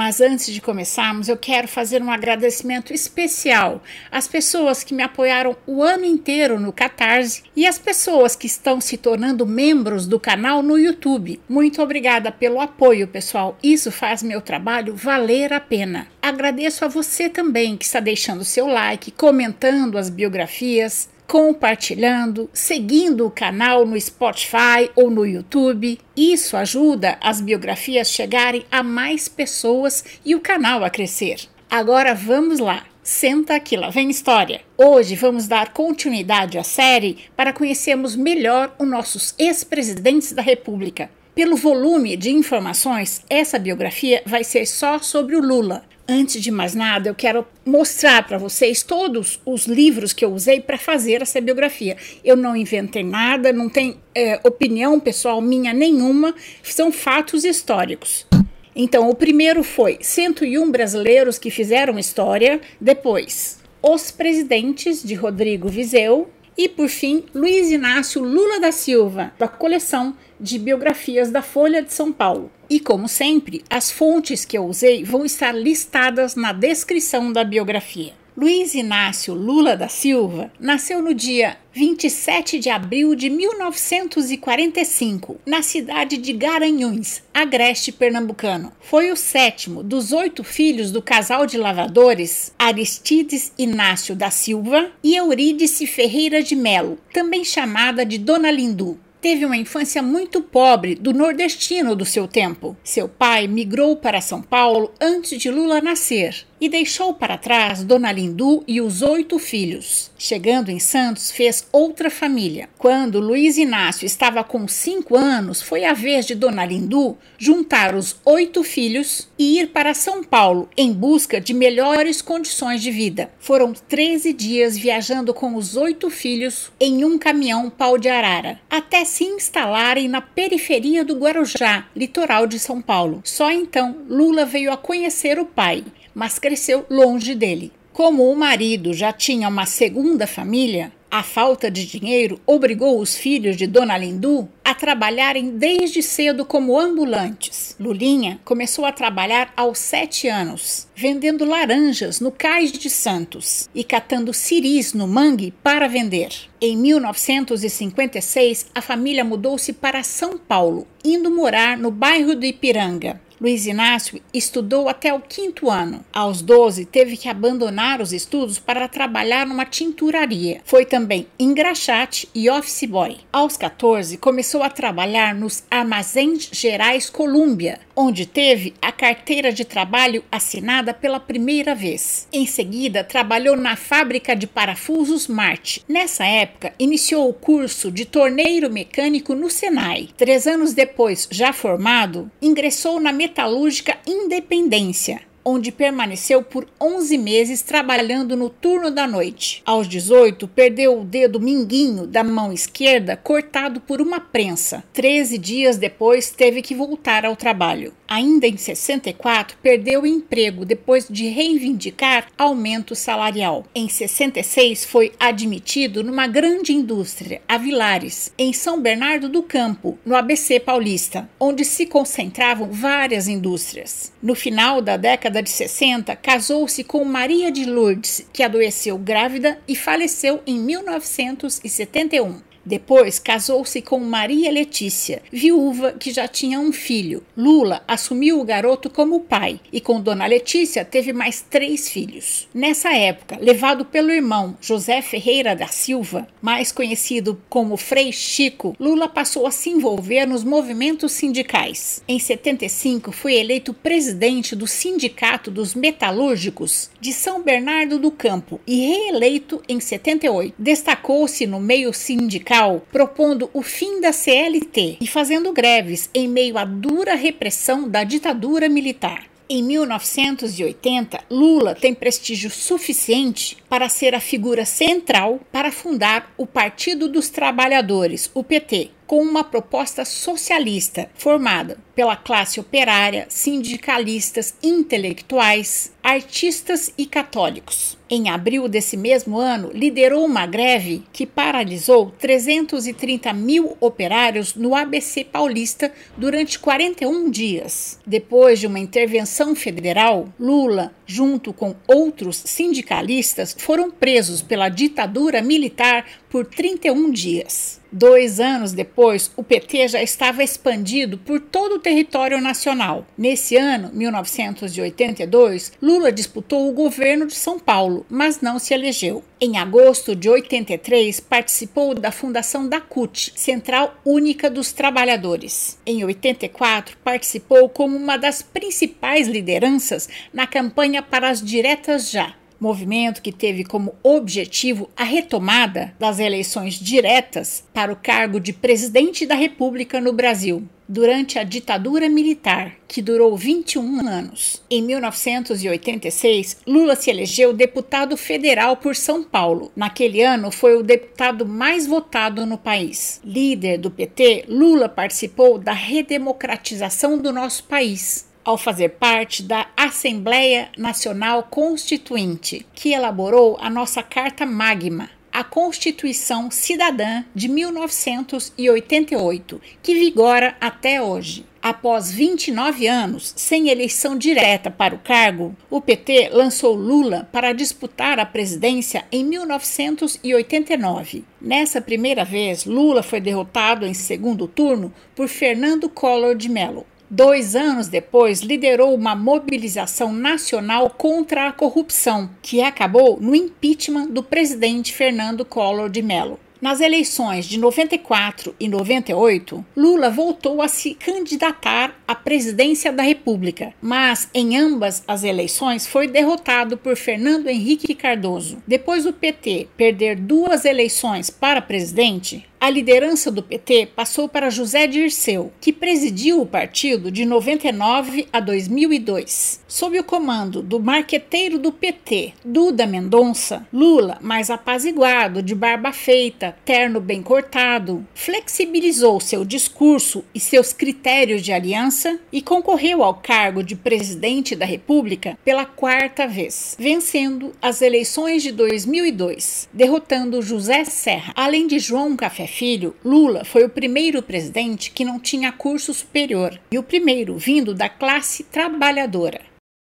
Mas antes de começarmos, eu quero fazer um agradecimento especial às pessoas que me apoiaram o ano inteiro no Catarse e às pessoas que estão se tornando membros do canal no YouTube. Muito obrigada pelo apoio, pessoal. Isso faz meu trabalho valer a pena. Agradeço a você também que está deixando seu like, comentando as biografias, compartilhando, seguindo o canal no Spotify ou no YouTube. Isso ajuda as biografias chegarem a mais pessoas e o canal a crescer. Agora vamos lá. Senta aqui, lá vem história. Hoje vamos dar continuidade à série para conhecermos melhor os nossos ex-presidentes da República. Pelo volume de informações, essa biografia vai ser só sobre o Lula, Antes de mais nada, eu quero mostrar para vocês todos os livros que eu usei para fazer essa biografia. Eu não inventei nada, não tem é, opinião pessoal minha nenhuma, são fatos históricos. Então, o primeiro foi 101 brasileiros que fizeram história, depois Os Presidentes de Rodrigo Vizeu e, por fim, Luiz Inácio Lula da Silva, da coleção de biografias da Folha de São Paulo. E como sempre, as fontes que eu usei vão estar listadas na descrição da biografia. Luiz Inácio Lula da Silva nasceu no dia 27 de abril de 1945, na cidade de Garanhuns, agreste pernambucano. Foi o sétimo dos oito filhos do casal de lavradores Aristides Inácio da Silva e Eurídice Ferreira de Melo, também chamada de Dona Lindu teve uma infância muito pobre do nordestino do seu tempo. Seu pai migrou para São Paulo antes de Lula nascer e deixou para trás Dona Lindu e os oito filhos. Chegando em Santos, fez outra família. Quando Luiz Inácio estava com cinco anos, foi a vez de Dona Lindu juntar os oito filhos e ir para São Paulo em busca de melhores condições de vida. Foram 13 dias viajando com os oito filhos em um caminhão pau de arara, até se instalarem na periferia do Guarujá, litoral de São Paulo. Só então Lula veio a conhecer o pai mas cresceu longe dele. Como o marido já tinha uma segunda família, a falta de dinheiro obrigou os filhos de Dona Lindu a trabalharem desde cedo como ambulantes. Lulinha começou a trabalhar aos sete anos, vendendo laranjas no Cais de Santos e catando ciris no mangue para vender. Em 1956, a família mudou-se para São Paulo, indo morar no bairro do Ipiranga. Luiz Inácio estudou até o quinto ano. Aos 12, teve que abandonar os estudos para trabalhar numa tinturaria. Foi também engraxate e office boy. Aos 14, começou a trabalhar nos Armazéns Gerais Colômbia, onde teve a carteira de trabalho assinada pela primeira vez. Em seguida, trabalhou na fábrica de parafusos Marte. Nessa época, iniciou o curso de torneiro mecânico no Senai. Três anos depois, já formado, ingressou na Metalúrgica Independência, onde permaneceu por 11 meses trabalhando no turno da noite. Aos 18, perdeu o dedo minguinho da mão esquerda cortado por uma prensa. 13 dias depois, teve que voltar ao trabalho. Ainda em 64, perdeu o emprego depois de reivindicar aumento salarial. Em 66, foi admitido numa grande indústria, a Vilares, em São Bernardo do Campo, no ABC Paulista, onde se concentravam várias indústrias. No final da década de 60, casou-se com Maria de Lourdes, que adoeceu grávida e faleceu em 1971. Depois casou-se com Maria Letícia, viúva que já tinha um filho. Lula assumiu o garoto como pai e com Dona Letícia teve mais três filhos. Nessa época, levado pelo irmão José Ferreira da Silva, mais conhecido como Frei Chico, Lula passou a se envolver nos movimentos sindicais. Em 75, foi eleito presidente do Sindicato dos Metalúrgicos de São Bernardo do Campo e reeleito em 78. Destacou-se no meio sindical sindical propondo o fim da CLT e fazendo greves em meio à dura repressão da ditadura militar. Em 1980, Lula tem prestígio suficiente para ser a figura central para fundar o Partido dos Trabalhadores, o PT, com uma proposta socialista formada pela classe operária, sindicalistas, intelectuais, artistas e católicos. Em abril desse mesmo ano, liderou uma greve que paralisou 330 mil operários no ABC Paulista durante 41 dias. Depois de uma intervenção federal, Lula, junto com outros sindicalistas, foram presos pela ditadura militar por 31 dias. Dois anos depois, o PT já estava expandido por todo o território nacional. Nesse ano, 1982, Lula disputou o governo de São Paulo, mas não se elegeu. Em agosto de 83, participou da fundação da CUT, Central Única dos Trabalhadores. Em 84, participou como uma das principais lideranças na campanha para as diretas já movimento que teve como objetivo a retomada das eleições diretas para o cargo de presidente da República no Brasil. Durante a ditadura militar, que durou 21 anos. Em 1986, Lula se elegeu deputado federal por São Paulo. Naquele ano, foi o deputado mais votado no país. Líder do PT, Lula participou da redemocratização do nosso país ao fazer parte da Assembleia Nacional Constituinte, que elaborou a nossa Carta Magma, a Constituição Cidadã de 1988, que vigora até hoje. Após 29 anos sem eleição direta para o cargo, o PT lançou Lula para disputar a presidência em 1989. Nessa primeira vez, Lula foi derrotado em segundo turno por Fernando Collor de Mello. Dois anos depois, liderou uma mobilização nacional contra a corrupção, que acabou no impeachment do presidente Fernando Collor de Mello. Nas eleições de 94 e 98, Lula voltou a se candidatar à presidência da República, mas em ambas as eleições foi derrotado por Fernando Henrique Cardoso. Depois do PT perder duas eleições para presidente, a liderança do PT passou para José Dirceu, que presidiu o partido de 99 a 2002. Sob o comando do marqueteiro do PT, Duda Mendonça, Lula, mais apaziguado, de barba feita, terno bem cortado, flexibilizou seu discurso e seus critérios de aliança e concorreu ao cargo de presidente da República pela quarta vez, vencendo as eleições de 2002, derrotando José Serra, além de João Café Filho, Lula foi o primeiro presidente que não tinha curso superior e o primeiro vindo da classe trabalhadora.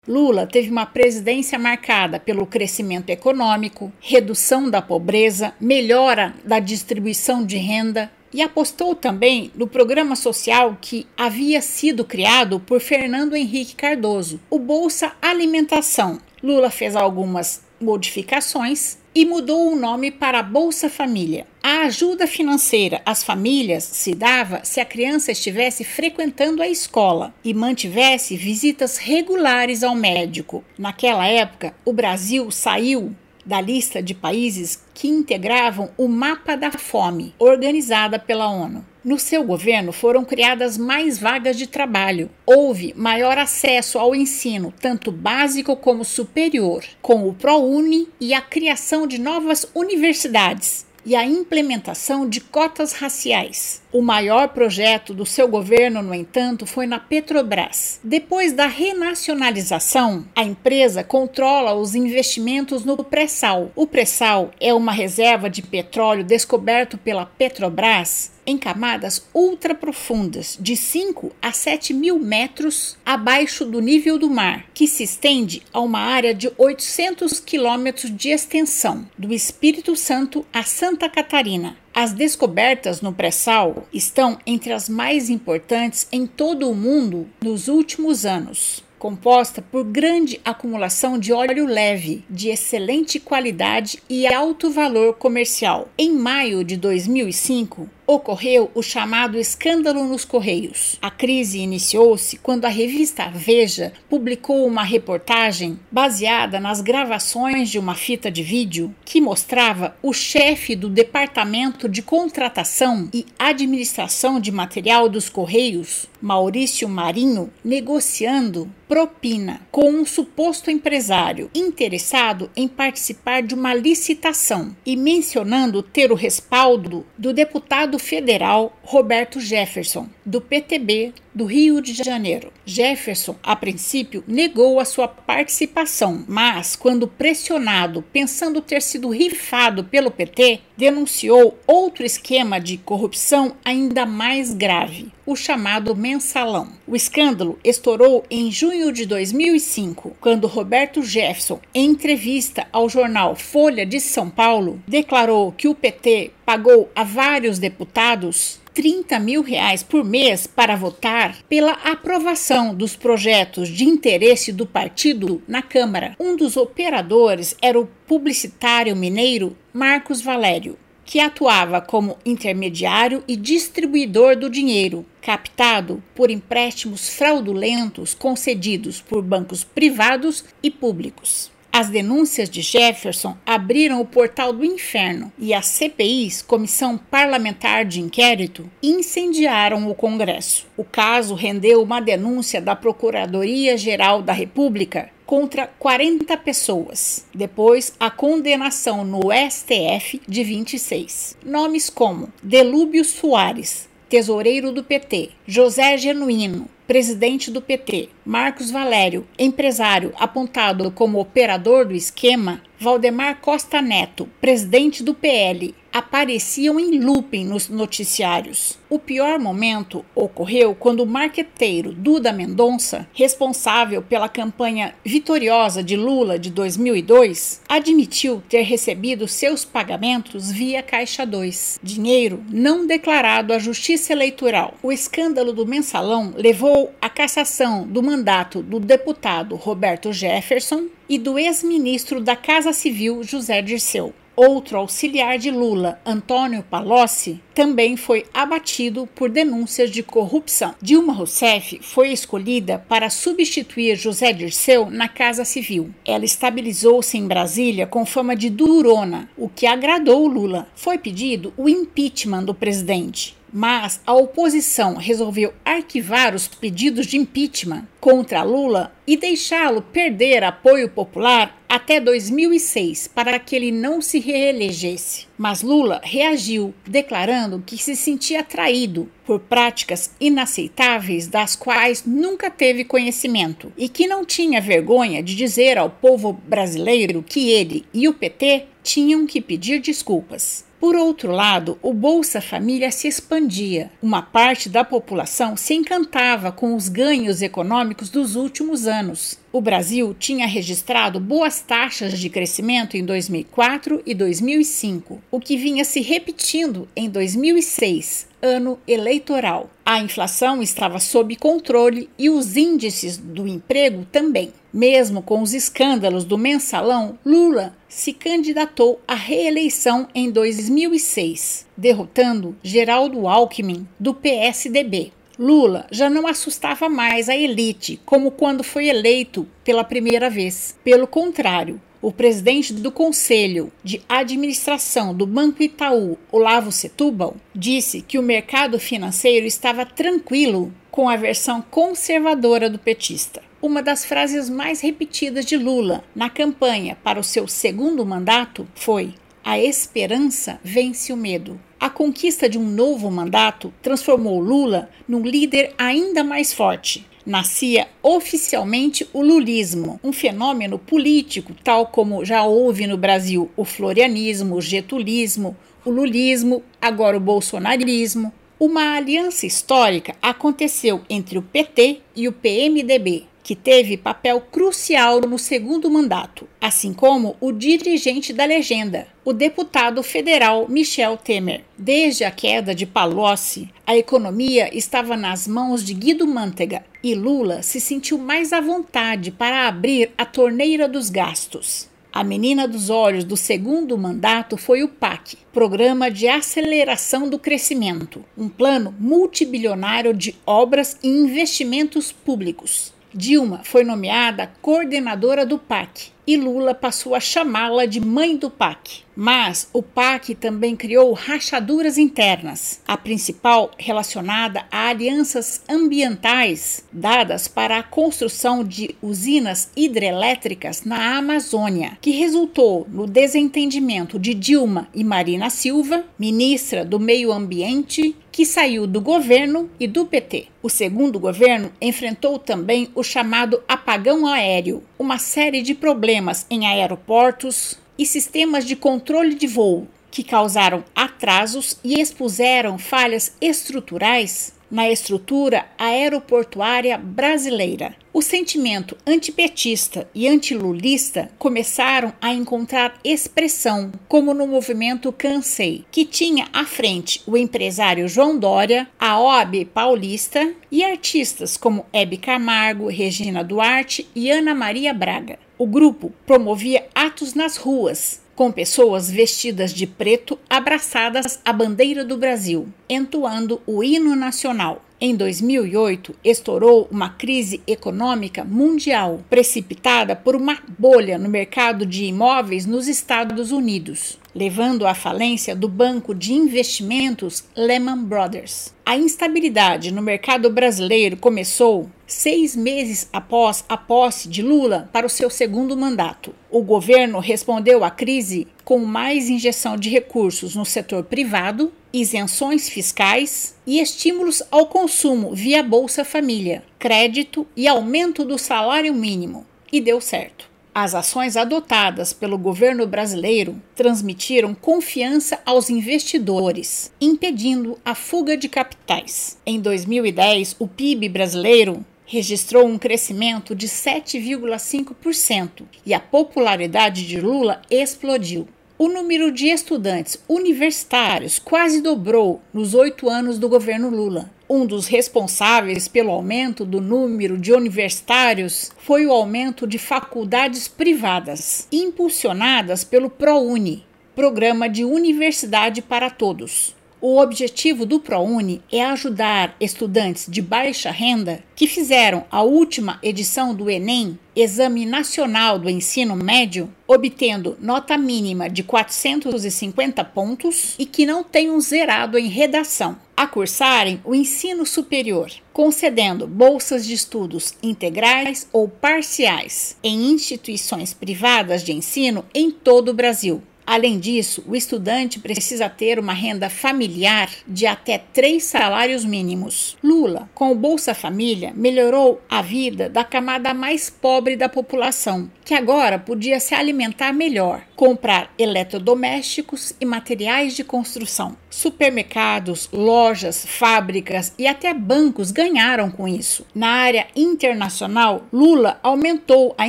Lula teve uma presidência marcada pelo crescimento econômico, redução da pobreza, melhora da distribuição de renda e apostou também no programa social que havia sido criado por Fernando Henrique Cardoso, o Bolsa Alimentação. Lula fez algumas modificações e mudou o nome para Bolsa Família. A ajuda financeira às famílias se dava se a criança estivesse frequentando a escola e mantivesse visitas regulares ao médico. Naquela época, o Brasil saiu da lista de países que integravam o Mapa da Fome, organizada pela ONU. No seu governo foram criadas mais vagas de trabalho. Houve maior acesso ao ensino, tanto básico como superior, com o ProUni e a criação de novas universidades e a implementação de cotas raciais. O maior projeto do seu governo, no entanto, foi na Petrobras. Depois da renacionalização, a empresa controla os investimentos no pré-sal. O pré-sal é uma reserva de petróleo descoberto pela Petrobras em camadas ultraprofundas, de 5 a 7 mil metros abaixo do nível do mar, que se estende a uma área de 800 quilômetros de extensão, do Espírito Santo a Santa Catarina. As descobertas no pré-sal estão entre as mais importantes em todo o mundo nos últimos anos composta por grande acumulação de óleo leve, de excelente qualidade e alto valor comercial. Em maio de 2005, ocorreu o chamado escândalo nos Correios. A crise iniciou-se quando a revista Veja publicou uma reportagem baseada nas gravações de uma fita de vídeo que mostrava o chefe do Departamento de Contratação e Administração de Material dos Correios, Maurício Marinho, negociando propina com um suposto empresário interessado em participar de uma licitação e mencionando ter o respaldo do deputado deputado federal Roberto Jefferson, do PTB do Rio de Janeiro. Jefferson, a princípio, negou a sua participação, mas, quando pressionado, pensando ter sido rifado pelo PT, denunciou outro esquema de corrupção ainda mais grave, o chamado mensalão. O escândalo estourou em junho de 2005, quando Roberto Jefferson, em entrevista ao jornal Folha de São Paulo, declarou que o PT pagou a vários deputados 30 mil reais por mês para votar pela aprovação dos projetos de interesse do partido na Câmara. Um dos operadores era o publicitário mineiro Marcos Valério, que atuava como intermediário e distribuidor do dinheiro, captado por empréstimos fraudulentos concedidos por bancos privados e públicos. As denúncias de Jefferson abriram o portal do inferno e as CPIs, Comissão Parlamentar de Inquérito, incendiaram o Congresso. O caso rendeu uma denúncia da Procuradoria-Geral da República contra 40 pessoas. Depois, a condenação no STF de 26. Nomes como Delúbio Soares, tesoureiro do PT, José Genuíno, presidente do PT, Marcos Valério, empresário apontado como operador do esquema, Valdemar Costa Neto, presidente do PL, apareciam em looping nos noticiários. O pior momento ocorreu quando o marqueteiro Duda Mendonça, responsável pela campanha vitoriosa de Lula de 2002, admitiu ter recebido seus pagamentos via Caixa 2, dinheiro não declarado à Justiça Eleitoral. O escândalo do mensalão levou à cassação do mandato do deputado Roberto Jefferson e do ex-ministro da Casa Civil José Dirceu. Outro auxiliar de Lula, Antônio Palocci, também foi abatido por denúncias de corrupção. Dilma Rousseff foi escolhida para substituir José Dirceu na Casa Civil. Ela estabilizou-se em Brasília com fama de durona, o que agradou Lula. Foi pedido o impeachment do presidente mas a oposição resolveu arquivar os pedidos de impeachment contra Lula e deixá-lo perder apoio popular até 2006 para que ele não se reelegesse. Mas Lula reagiu, declarando que se sentia traído por práticas inaceitáveis das quais nunca teve conhecimento e que não tinha vergonha de dizer ao povo brasileiro que ele e o PT tinham que pedir desculpas. Por outro lado, o Bolsa Família se expandia. Uma parte da população se encantava com os ganhos econômicos dos últimos anos. O Brasil tinha registrado boas taxas de crescimento em 2004 e 2005, o que vinha se repetindo em 2006, ano eleitoral. A inflação estava sob controle e os índices do emprego também. Mesmo com os escândalos do mensalão, Lula se candidatou à reeleição em 2006, derrotando Geraldo Alckmin, do PSDB. Lula já não assustava mais a elite, como quando foi eleito pela primeira vez. Pelo contrário, o presidente do Conselho de Administração do Banco Itaú, Olavo Setúbal, disse que o mercado financeiro estava tranquilo com a versão conservadora do petista. Uma das frases mais repetidas de Lula na campanha para o seu segundo mandato foi: A esperança vence o medo. A conquista de um novo mandato transformou Lula num líder ainda mais forte. Nascia oficialmente o lulismo, um fenômeno político, tal como já houve no Brasil o florianismo, o getulismo, o lulismo, agora o bolsonarismo. Uma aliança histórica aconteceu entre o PT e o PMDB, que teve papel crucial no segundo mandato, assim como o dirigente da legenda, o deputado federal Michel Temer. Desde a queda de Palocci, a economia estava nas mãos de Guido Mantega e Lula se sentiu mais à vontade para abrir a torneira dos gastos. A menina dos olhos do segundo mandato foi o PAC, Programa de Aceleração do Crescimento, um plano multibilionário de obras e investimentos públicos. Dilma foi nomeada coordenadora do PAC e Lula passou a chamá-la de mãe do PAC. Mas o PAC também criou rachaduras internas, a principal relacionada a alianças ambientais dadas para a construção de usinas hidrelétricas na Amazônia, que resultou no desentendimento de Dilma e Marina Silva, ministra do Meio Ambiente, que saiu do governo e do PT. O segundo governo enfrentou também o chamado apagão aéreo, uma série de problemas em aeroportos e sistemas de controle de voo que causaram atrasos e expuseram falhas estruturais na estrutura aeroportuária brasileira. O sentimento antipetista e antilulista começaram a encontrar expressão, como no movimento Cansei, que tinha à frente o empresário João Dória, a OAB paulista e artistas como Hebe Camargo, Regina Duarte e Ana Maria Braga. O grupo promovia atos nas ruas, com pessoas vestidas de preto abraçadas à bandeira do Brasil, entoando o hino nacional. Em 2008, estourou uma crise econômica mundial, precipitada por uma bolha no mercado de imóveis nos Estados Unidos, levando à falência do banco de investimentos Lehman Brothers. A instabilidade no mercado brasileiro começou seis meses após a posse de Lula para o seu segundo mandato. O governo respondeu à crise com mais injeção de recursos no setor privado, isenções fiscais e estímulos ao consumo via Bolsa Família, crédito e aumento do salário mínimo. E deu certo. As ações adotadas pelo governo brasileiro transmitiram confiança aos investidores, impedindo a fuga de capitais. Em 2010, o PIB brasileiro registrou um crescimento de 7,5% e a popularidade de Lula explodiu. O número de estudantes universitários quase dobrou nos oito anos do governo Lula. Um dos responsáveis pelo aumento do número de universitários foi o aumento de faculdades privadas, impulsionadas pelo ProUni, Programa de Universidade para Todos. O objetivo do ProUni é ajudar estudantes de baixa renda que fizeram a última edição do Enem, Exame Nacional do Ensino Médio, obtendo nota mínima de 450 pontos e que não tenham zerado em redação, a cursarem o ensino superior, concedendo bolsas de estudos integrais ou parciais em instituições privadas de ensino em todo o Brasil. Além disso, o estudante precisa ter uma renda familiar de até três salários mínimos. Lula, com o Bolsa Família, melhorou a vida da camada mais pobre da população, que agora podia se alimentar melhor, comprar eletrodomésticos e materiais de construção. Supermercados, lojas, fábricas e até bancos ganharam com isso. Na área internacional, Lula aumentou a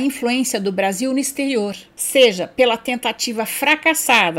influência do Brasil no exterior, seja pela tentativa fracassada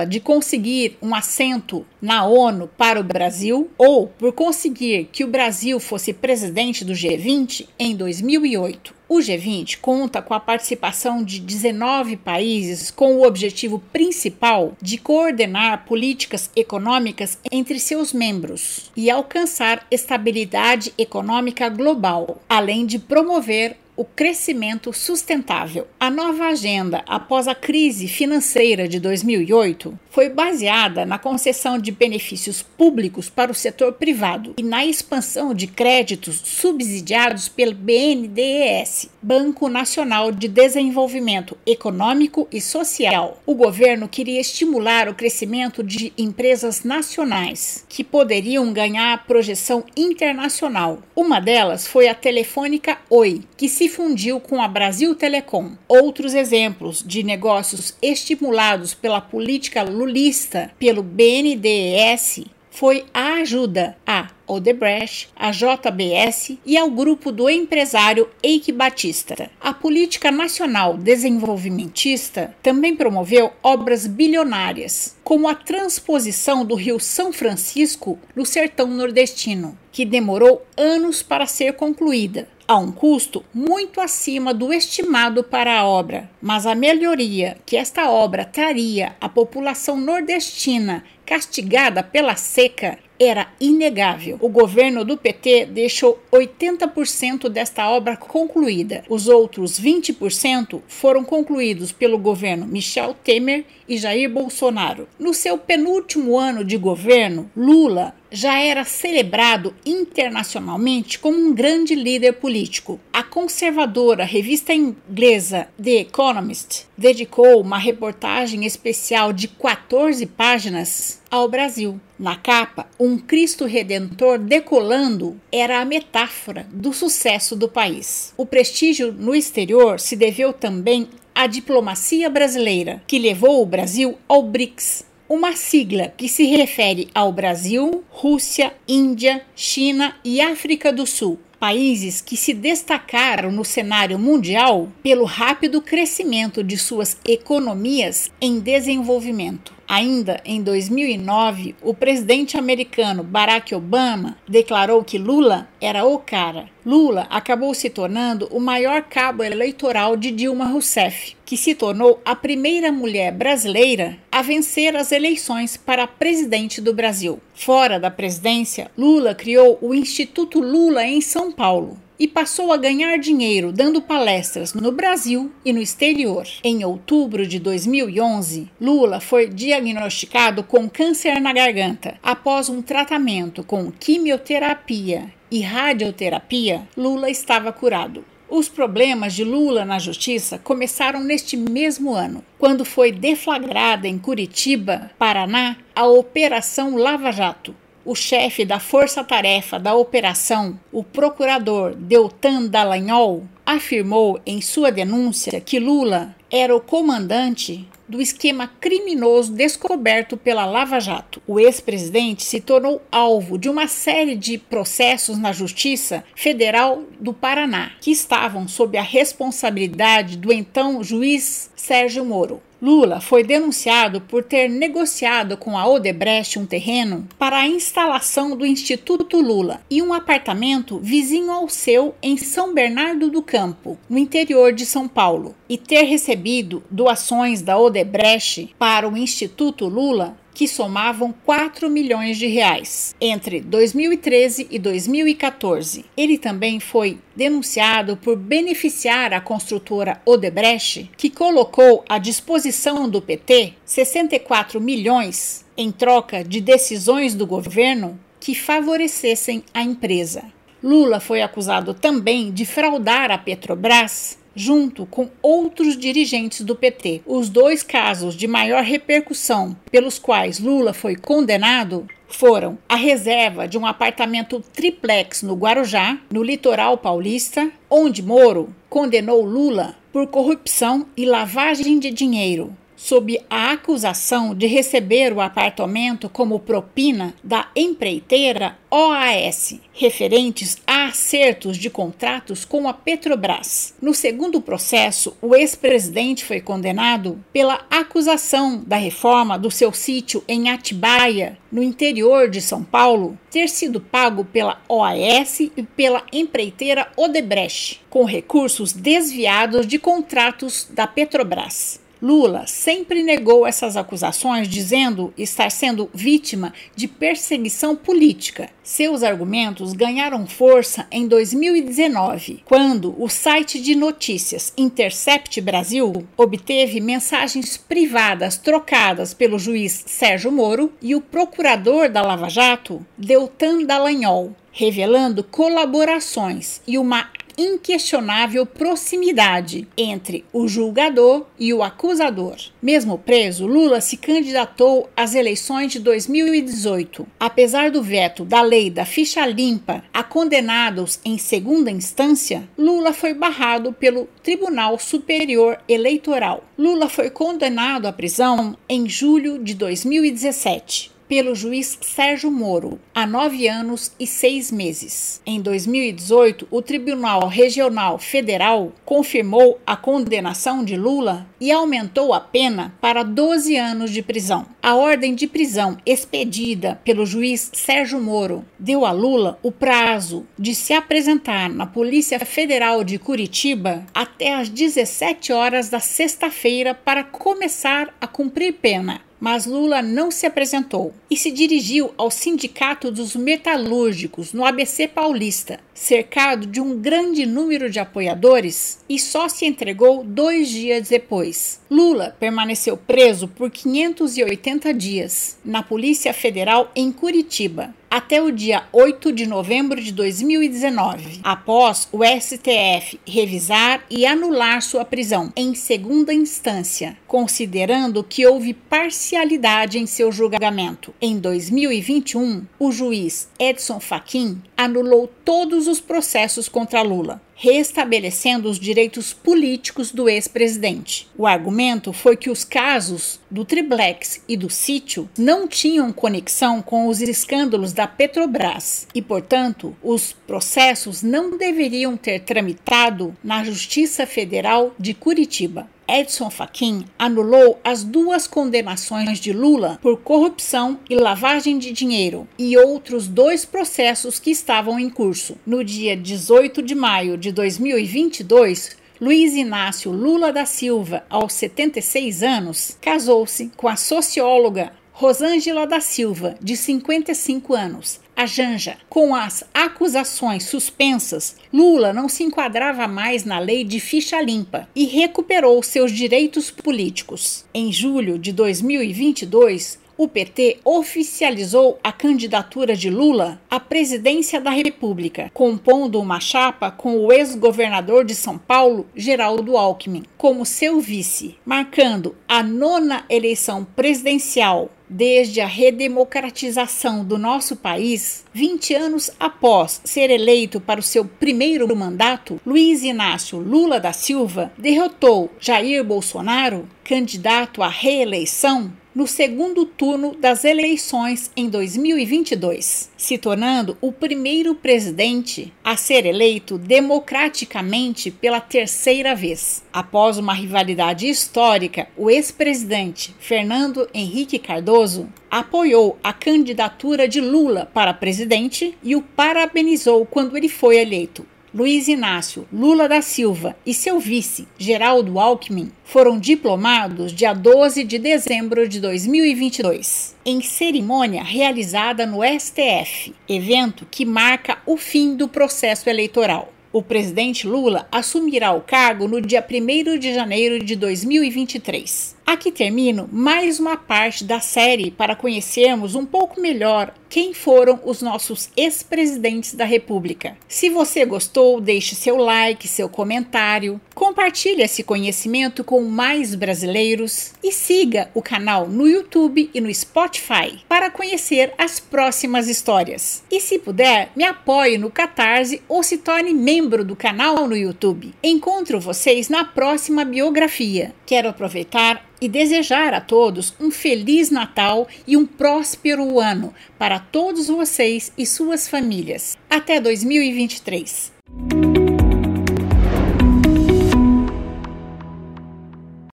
de conseguir um assento na ONU para o Brasil ou por conseguir que o Brasil fosse presidente do G20 em 2008. O G20 conta com a participação de 19 países com o objetivo principal de coordenar políticas econômicas entre seus membros e alcançar estabilidade econômica global, além de promover o crescimento sustentável. A nova agenda após a crise financeira de 2008 foi baseada na concessão de benefícios públicos para o setor privado e na expansão de créditos subsidiados pelo BNDES, Banco Nacional de Desenvolvimento Econômico e Social. O governo queria estimular o crescimento de empresas nacionais que poderiam ganhar projeção internacional. Uma delas foi a Telefônica Oi, que se fundiu com a Brasil Telecom. Outros exemplos de negócios estimulados pela política lulista pelo BNDES foi a ajuda a Odebrecht, a JBS e ao grupo do empresário Eike Batista. A política nacional desenvolvimentista também promoveu obras bilionárias, como a transposição do Rio São Francisco no sertão nordestino, que demorou anos para ser concluída, a um custo muito acima do estimado para a obra, mas a melhoria que esta obra traria à população nordestina castigada pela seca era inegável. O governo do PT deixou 80% desta obra concluída. Os outros 20% foram concluídos pelo governo Michel Temer e Jair Bolsonaro. No seu penúltimo ano de governo, Lula já era celebrado internacionalmente como um grande líder político. A conservadora revista inglesa The Economist dedicou uma reportagem especial de 14 páginas ao Brasil. Na capa, um Cristo Redentor decolando era a metáfora do sucesso do país. O prestígio no exterior se deveu também à diplomacia brasileira, que levou o Brasil ao BRICS, uma sigla que se refere ao Brasil, Rússia, Índia, China e África do Sul, países que se destacaram no cenário mundial pelo rápido crescimento de suas economias em desenvolvimento. Ainda em 2009, o presidente americano Barack Obama declarou que Lula era o cara. Lula acabou se tornando o maior cabo eleitoral de Dilma Rousseff, que se tornou a primeira mulher brasileira a vencer as eleições para presidente do Brasil. Fora da presidência, Lula criou o Instituto Lula em São Paulo e passou a ganhar dinheiro dando palestras no Brasil e no exterior. Em outubro de 2011, Lula foi diagnosticado com câncer na garganta. Após um tratamento com quimioterapia e radioterapia, Lula estava curado. Os problemas de Lula na justiça começaram neste mesmo ano, quando foi deflagrada em Curitiba, Paraná, a Operação Lava Jato, o chefe da força-tarefa da operação, o procurador Deltan Dallagnol, afirmou em sua denúncia que Lula era o comandante do esquema criminoso descoberto pela Lava Jato. O ex-presidente se tornou alvo de uma série de processos na Justiça Federal do Paraná, que estavam sob a responsabilidade do então juiz Sérgio Moro. Lula foi denunciado por ter negociado com a Odebrecht um terreno para a instalação do Instituto Lula e um apartamento vizinho ao seu em São Bernardo do Campo, no interior de São Paulo, e ter recebido doações da Odebrecht para o Instituto Lula que somavam 4 milhões de reais entre 2013 e 2014. Ele também foi denunciado por beneficiar a construtora Odebrecht, que colocou à disposição do PT 64 milhões em troca de decisões do governo que favorecessem a empresa. Lula foi acusado também de fraudar a Petrobras junto com outros dirigentes do PT. Os dois casos de maior repercussão pelos quais Lula foi condenado foram a reserva de um apartamento triplex no Guarujá, no litoral paulista, onde Moro condenou Lula por corrupção e lavagem de dinheiro sob a acusação de receber o apartamento como propina da empreiteira OAS, referentes a acertos de contratos com a Petrobras. No segundo processo, o ex-presidente foi condenado pela acusação da reforma do seu sítio em Atibaia, no interior de São Paulo, ter sido pago pela OAS e pela empreiteira Odebrecht, com recursos desviados de contratos da Petrobras. Lula sempre negou essas acusações, dizendo estar sendo vítima de perseguição política. Seus argumentos ganharam força em 2019, quando o site de notícias Intercept Brasil obteve mensagens privadas trocadas pelo juiz Sérgio Moro e o procurador da Lava Jato, Deltan Dallagnol, revelando colaborações e uma inquestionável proximidade entre o julgador e o acusador. Mesmo preso, Lula se candidatou às eleições de 2018. Apesar do veto da lei da ficha limpa a condenados em segunda instância, Lula foi barrado pelo Tribunal Superior Eleitoral. Lula foi condenado à prisão em julho de 2017 pelo juiz Sérgio Moro a nove anos e seis meses. Em 2018, o Tribunal Regional Federal confirmou a condenação de Lula e aumentou a pena para 12 anos de prisão. A ordem de prisão expedida pelo juiz Sérgio Moro deu a Lula o prazo de se apresentar na Polícia Federal de Curitiba até às 17 horas da sexta-feira para começar a cumprir pena mas Lula não se apresentou e se dirigiu ao Sindicato dos Metalúrgicos no ABC Paulista, cercado de um grande número de apoiadores, e só se entregou dois dias depois. Lula permaneceu preso por 580 dias na Polícia Federal em Curitiba até o dia 8 de novembro de 2019, após o STF revisar e anular sua prisão em segunda instância, considerando que houve parcialidade em seu julgamento. Em 2021, o juiz Edson Fachin anulou todos os processos contra Lula restabelecendo os direitos políticos do ex-presidente. O argumento foi que os casos do triplex e do sítio não tinham conexão com os escândalos da Petrobras e, portanto, os processos não deveriam ter tramitado na Justiça Federal de Curitiba. Edson Fachin anulou as duas condenações de Lula por corrupção e lavagem de dinheiro e outros dois processos que estavam em curso. No dia 18 de maio de 2022, Luiz Inácio Lula da Silva, aos 76 anos, casou-se com a socióloga Rosângela da Silva, de 55 anos, a Janja. Com as acusações suspensas, Lula não se enquadrava mais na lei de ficha limpa e recuperou seus direitos políticos. Em julho de 2022, o PT oficializou a candidatura de Lula à presidência da República, compondo uma chapa com o ex-governador de São Paulo, Geraldo Alckmin, como seu vice, marcando a nona eleição presidencial desde a redemocratização do nosso país, 20 anos após ser eleito para o seu primeiro mandato, Luiz Inácio Lula da Silva derrotou Jair Bolsonaro, candidato à reeleição, no segundo turno das eleições em 2022, se tornando o primeiro presidente a ser eleito democraticamente pela terceira vez. Após uma rivalidade histórica, o ex-presidente Fernando Henrique Cardoso apoiou a candidatura de Lula para presidente e o parabenizou quando ele foi eleito. Luiz Inácio Lula da Silva e seu vice, Geraldo Alckmin, foram diplomados dia 12 de dezembro de 2022, em cerimônia realizada no STF, evento que marca o fim do processo eleitoral. O presidente Lula assumirá o cargo no dia 1 de janeiro de 2023. Aqui termino mais uma parte da série para conhecermos um pouco melhor quem foram os nossos ex-presidentes da República. Se você gostou, deixe seu like, seu comentário, compartilhe esse conhecimento com mais brasileiros e siga o canal no YouTube e no Spotify para conhecer as próximas histórias. E se puder, me apoie no Catarse ou se torne membro do canal no YouTube. Encontro vocês na próxima biografia. Quero aproveitar e desejar a todos um feliz Natal e um próspero ano para todos vocês e suas famílias. Até 2023.